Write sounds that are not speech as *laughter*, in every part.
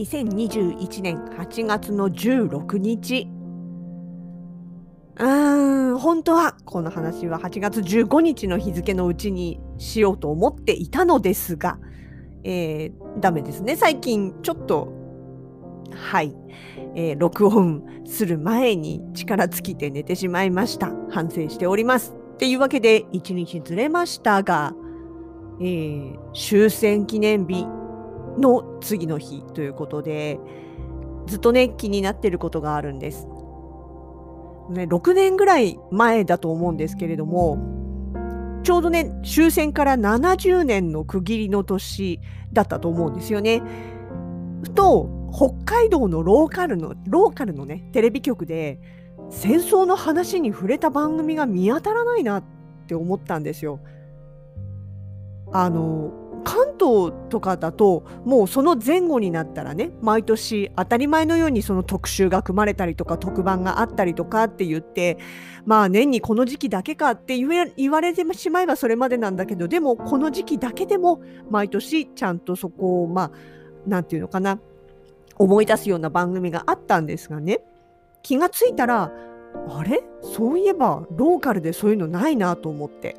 2021年8月の16日。うーん、本当はこの話は8月15日の日付のうちにしようと思っていたのですが、えー、ダメですね。最近ちょっと、はい、えー、録音する前に力尽きて寝てしまいました。反省しております。っていうわけで1日ずれましたが、えー、終戦記念日の次の日ということでずっとね気になってることがあるんです。ね、6年ぐらい前だと思うんですけれどもちょうどね終戦から70年の区切りの年だったと思うんですよね。ふと北海道のローカルのローカルのねテレビ局で戦争の話に触れた番組が見当たらないなって思ったんですよ。あの関東とかだともうその前後になったらね毎年当たり前のようにその特集が組まれたりとか特番があったりとかって言ってまあ年にこの時期だけかって言われてしまえばそれまでなんだけどでもこの時期だけでも毎年ちゃんとそこをまあ何て言うのかな思い出すような番組があったんですがね気がついたらあれ？そういえばローカルでそういうのないなと思って。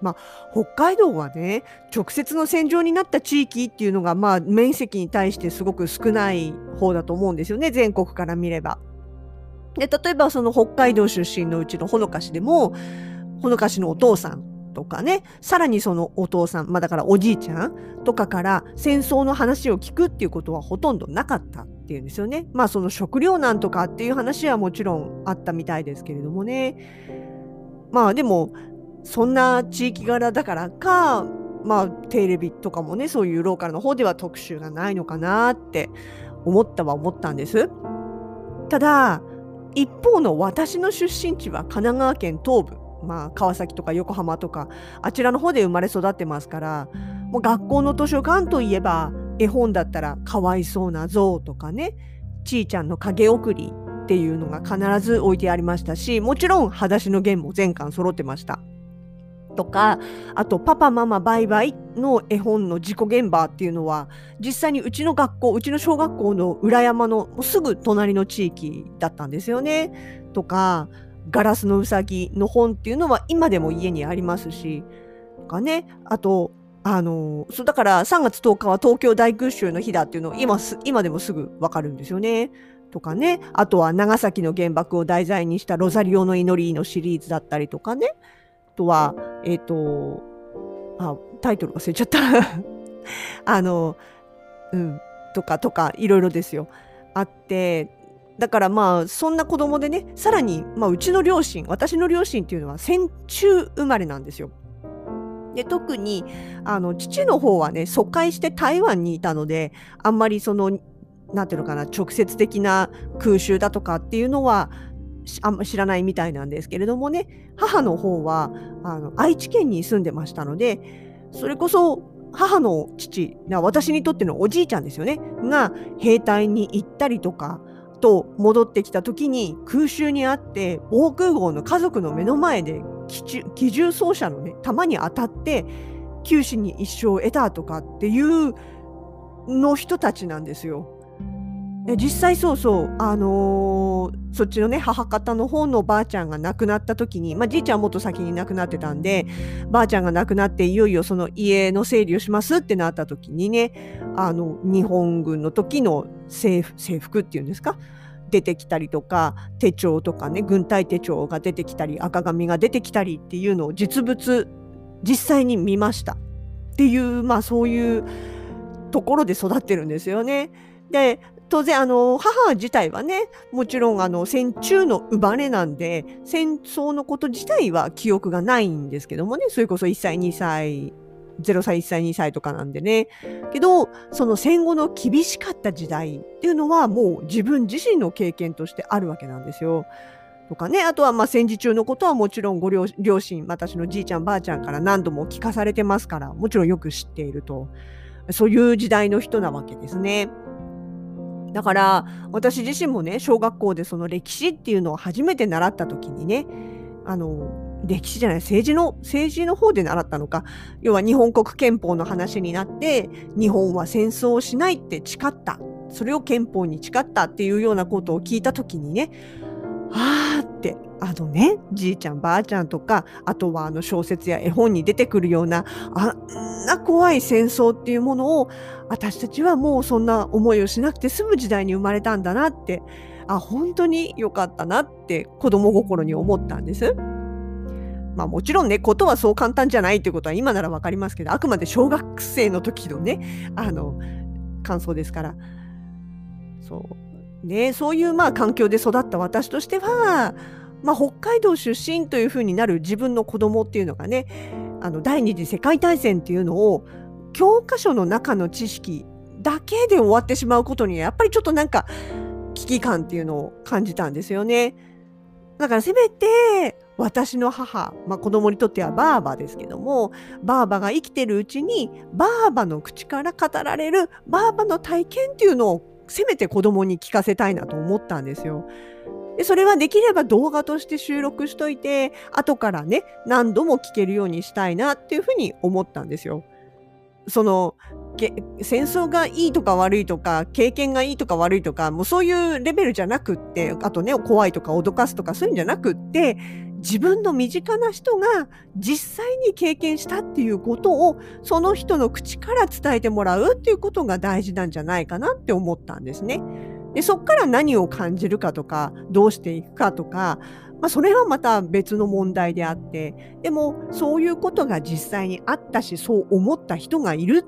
まあ、北海道はね直接の戦場になった地域っていうのが、まあ、面積に対してすごく少ない方だと思うんですよね全国から見れば。で例えばその北海道出身のうちのほのかしでもほのかしのお父さんとかねさらにそのお父さん、まあ、だからおじいちゃんとかから戦争の話を聞くっていうことはほとんどなかったっていうんですよね。まあその食糧難とかっていう話はもちろんあったみたいですけれどもね。まあでもそんな地域柄だからか、まあ、テレビとかもね、そういうローカルの方では特集がないのかなって思ったは思ったんです。ただ、一方の私の出身地は神奈川県東部、まあ、川崎とか横浜とか、あちらの方で生まれ育ってますから、もう学校の図書館といえば、絵本だったら、かわいそうな象とかね、ちーちゃんの影送りっていうのが必ず置いてありましたし、もちろん、裸足の弦も全巻揃ってました。とかあと「パパママバイバイ」の絵本の事故現場っていうのは実際にうちの学校うちの小学校の裏山のすぐ隣の地域だったんですよね。とか「ガラスのうさぎ」の本っていうのは今でも家にありますしとかねあとあのそうだから3月10日は東京大空襲の日だっていうのを今今でもすぐわかるんですよね。とかねあとは長崎の原爆を題材にした「ロザリオの祈り」のシリーズだったりとかねとは、えっ、ー、と、あ、タイトル忘れちゃった。*laughs* あの、うん、とかとか、いろいろですよ。あって、だからまあ、そんな子供でね、さらに、まあ、うちの両親、私の両親っていうのは戦中生まれなんですよ。で特にあの父の方はね疎開して台湾にいたのであんまりそのなんていうのかな直接的な空襲だとかっていうのはあんま知らないみたいなんですけれどもね母の方はあの愛知県に住んでましたのでそれこそ母の父私にとってのおじいちゃんですよねが兵隊に行ったりとかと戻ってきた時に空襲にあって防空壕の家族の目の前で機銃奏者のね弾に当たって九死に一生を得たとかっていうの人たちなんですよ。実際そうそう、あのー、そっちのね母方の方のばあちゃんが亡くなった時に、まあ、じいちゃんはもっと先に亡くなってたんでばあちゃんが亡くなっていよいよその家の整理をしますってなった時にねあの日本軍の時の制服っていうんですか？出てきたりとか手帳とかね軍隊手帳が出てきたり赤紙が出てきたりっていうのを実物実際に見ました。っていうまあそういうところで育ってるんですよね。で当然あの母自体はねもちろんあの戦中の生まれなんで戦争のこと自体は記憶がないんですけどもねそれこそ1歳2歳0歳、1歳、2歳とかなんでね。けど、その戦後の厳しかった時代っていうのはもう自分自身の経験としてあるわけなんですよ。とかね、あとはまあ戦時中のことはもちろんご両親、私のじいちゃんばあちゃんから何度も聞かされてますから、もちろんよく知っていると。そういう時代の人なわけですね。だから私自身もね小学校でその歴史っていうのを初めて習った時にねあの歴史じゃない政治の政治の方で習ったのか要は日本国憲法の話になって日本は戦争をしないって誓ったそれを憲法に誓ったっていうようなことを聞いた時にねあーってあのねじいちゃんばあちゃんとかあとはあの小説や絵本に出てくるようなあんな怖い戦争っていうものを私たちはもうそんな思いをしなくて済む時代に生まれたんだなってあ本当に良かったなって子供心に思ったんです。まあもちろんね、ことはそう簡単じゃないってことは今ならわかりますけど、あくまで小学生の時のね、あの、感想ですから。そう。ね、そういうまあ環境で育った私としては、まあ、北海道出身というふうになる自分の子供っていうのがね、あの第二次世界大戦っていうのを教科書の中の知識だけで終わってしまうことにやっぱりちょっとなんか危機感っていうのを感じたんですよね。だからせめて私の母、まあ、子供にとってはバーバですけどもバーバが生きてるうちにバーバの口から語られるバーバの体験っていうのをせめて子供に聞かせたいなと思ったんですよ。でそれはできれば動画として収録しといて後からね何度も聞けるようにしたいなっていうふうに思ったんですよ。その戦争がいいとか悪いとか経験がいいとか悪いとかもうそういうレベルじゃなくってあとね怖いとか脅かすとかそういうんじゃなくって自分の身近な人が実際に経験したっていうことをその人の口から伝えてもらうっていうことが大事なんじゃないかなって思ったんですね。でそっから何を感じるかとかどうしていくかとかまあ、それはまた別の問題であってでもそういうことが実際にあったしそう思った人がいる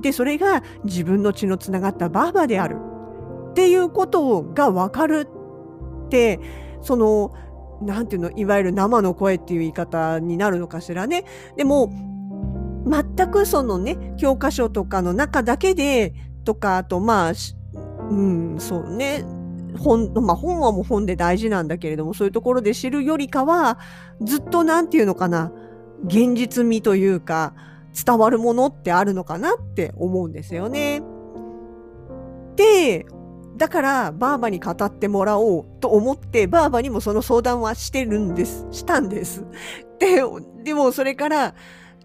でそれが自分の血のつながったバーバであるっていうことが分かるってその何ていうのいわゆる生の声っていう言い方になるのかしらね。でも全くそのね教科書とかの中だけでとかあとまあうんそうね本、まあ、本はもう本で大事なんだけれどもそういうところで知るよりかはずっと何て言うのかな現実味というか伝わるものってあるのかなって思うんですよね。でだからバーバに語ってもらおうと思ってバーバにもその相談はしてるんですしたんです。ででもそれから、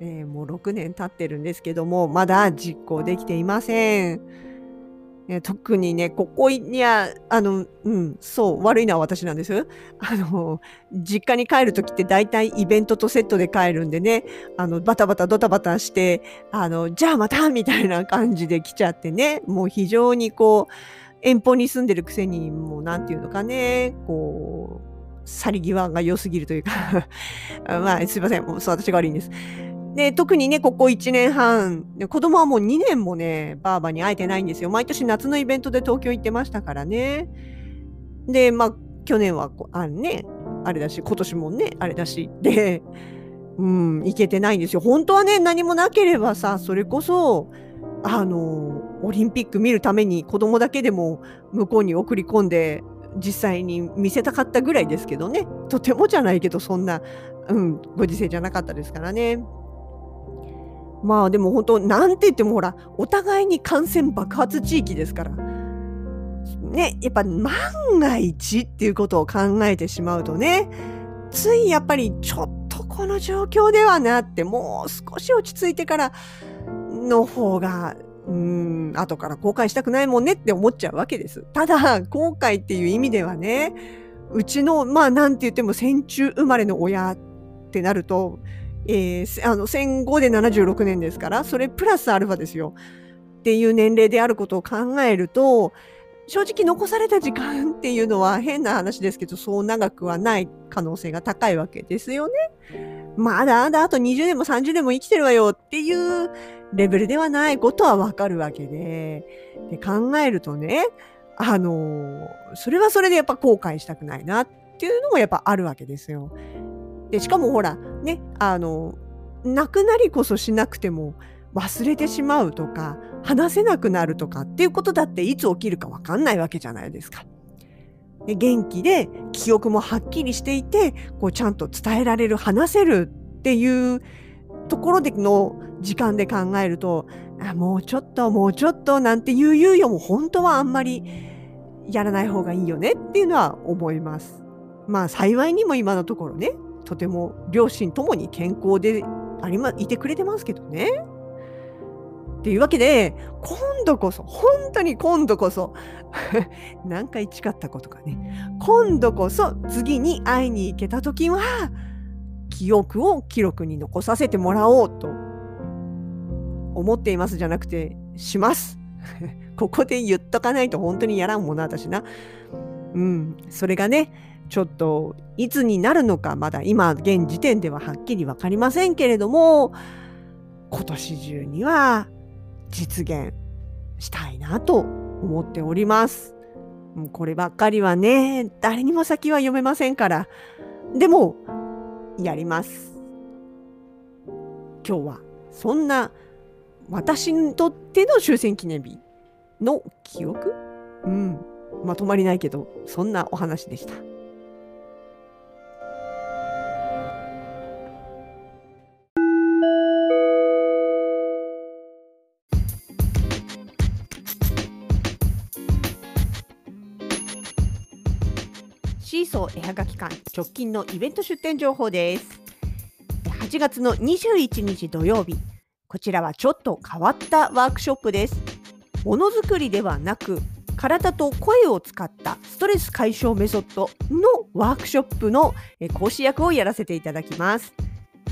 えー、もう6年経ってるんですけどもまだ実行できていません。え特にね、ここには、あの、うん、そう、悪いのは私なんです。あの、実家に帰るときって大体イベントとセットで帰るんでね、あの、バタバタドタバタして、あの、じゃあまたみたいな感じで来ちゃってね、もう非常にこう、遠方に住んでるくせに、もうなんていうのかね、こう、去り際が良すぎるというか *laughs* まあ、すいません、もう私が悪いんです。で、特にね、ここ1年半、子供はもう2年もね、ばあばに会えてないんですよ。毎年夏のイベントで東京行ってましたからね。で、まあ、去年は、あね、あれだし、今年もね、あれだし、で、うん、行けてないんですよ。本当はね、何もなければさ、それこそ、あの、オリンピック見るために子供だけでも向こうに送り込んで、実際に見せたかったぐらいですけどね。とてもじゃないけど、そんな、うん、ご時世じゃなかったですからね。まあでも本当なんて言ってもほらお互いに感染爆発地域ですからねやっぱ万が一っていうことを考えてしまうとねついやっぱりちょっとこの状況ではなってもう少し落ち着いてからの方がうん後から後悔したくないもんねって思っちゃうわけです。ただ後悔っていう意味ではねうちのまあなんて言っても戦中生まれの親ってなるとえー、あの戦後で76年ですからそれプラスアルファですよっていう年齢であることを考えると正直残された時間っていうのは変な話ですけどそう長くはない可能性が高いわけですよね。まだまだあと20年も30年も生きてるわよっていうレベルではないことはわかるわけでで考えるとねあのそれはそれでやっぱ後悔したくないなっていうのもやっぱあるわけですよ。でしかもほらねあの泣くなりこそしなくても忘れてしまうとか話せなくなるとかっていうことだっていつ起きるか分かんないわけじゃないですか。元気で記憶もはっきりしていてこうちゃんと伝えられる話せるっていうところでの時間で考えるともうちょっともうちょっとなんていう猶予も本当はあんまりやらない方がいいよねっていうのは思います。まあ幸いにも今のところねとても両親ともに健康でありまいてくれてますけどね。っていうわけで今度こそ本当に今度こそ *laughs* 何回誓ったことかね今度こそ次に会いに行けた時は記憶を記録に残させてもらおうと思っていますじゃなくてします。*laughs* ここで言っとかないと本当にやらんもな私な。うん、それがねちょっといつになるのかまだ今現時点でははっきり分かりませんけれども今年中には実現したいなと思っております。もうこればっかりはね誰にも先は読めませんからでもやります。今日はそんな私にとっての終戦記念日の記憶？うんまとまりないけどそんなお話でした。絵はがき館直近のイベント出店情報です。8月の21日土曜日こちらはちょっと変わったワークショップです。ものづくりではなく体と声を使ったストレス解消メソッドのワークショップの講師役をやらせていただきます。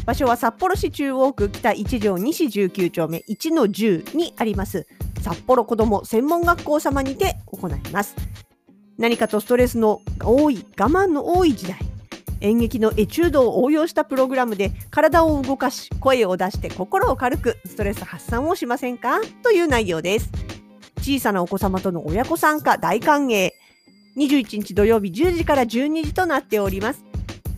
場所は札幌市中央区北1条西19丁目1の10にあります。札幌子ども専門学校様にて行います。何かとストレスの多い我慢の多い時代。演劇のエチュードを応用したプログラムで体を動かし声を出して心を軽くストレス発散をしませんか？という内容です。小さなお子様との親子参加大歓迎。21日土曜日10時から12時となっております。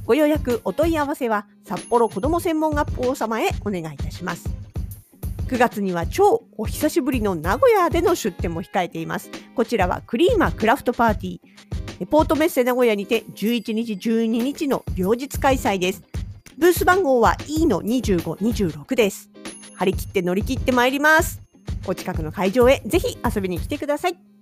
ご予約お問い合わせは札幌子ども専門学校様へお願いいたします。9月には超お久しぶりの名古屋での出店も控えています。こちらはクリーマクラフトパーティー。ポートメッセ名古屋にて11日12日の両日開催です。ブース番号は E の2526です。張り切って乗り切ってまいります。お近くの会場へぜひ遊びに来てください。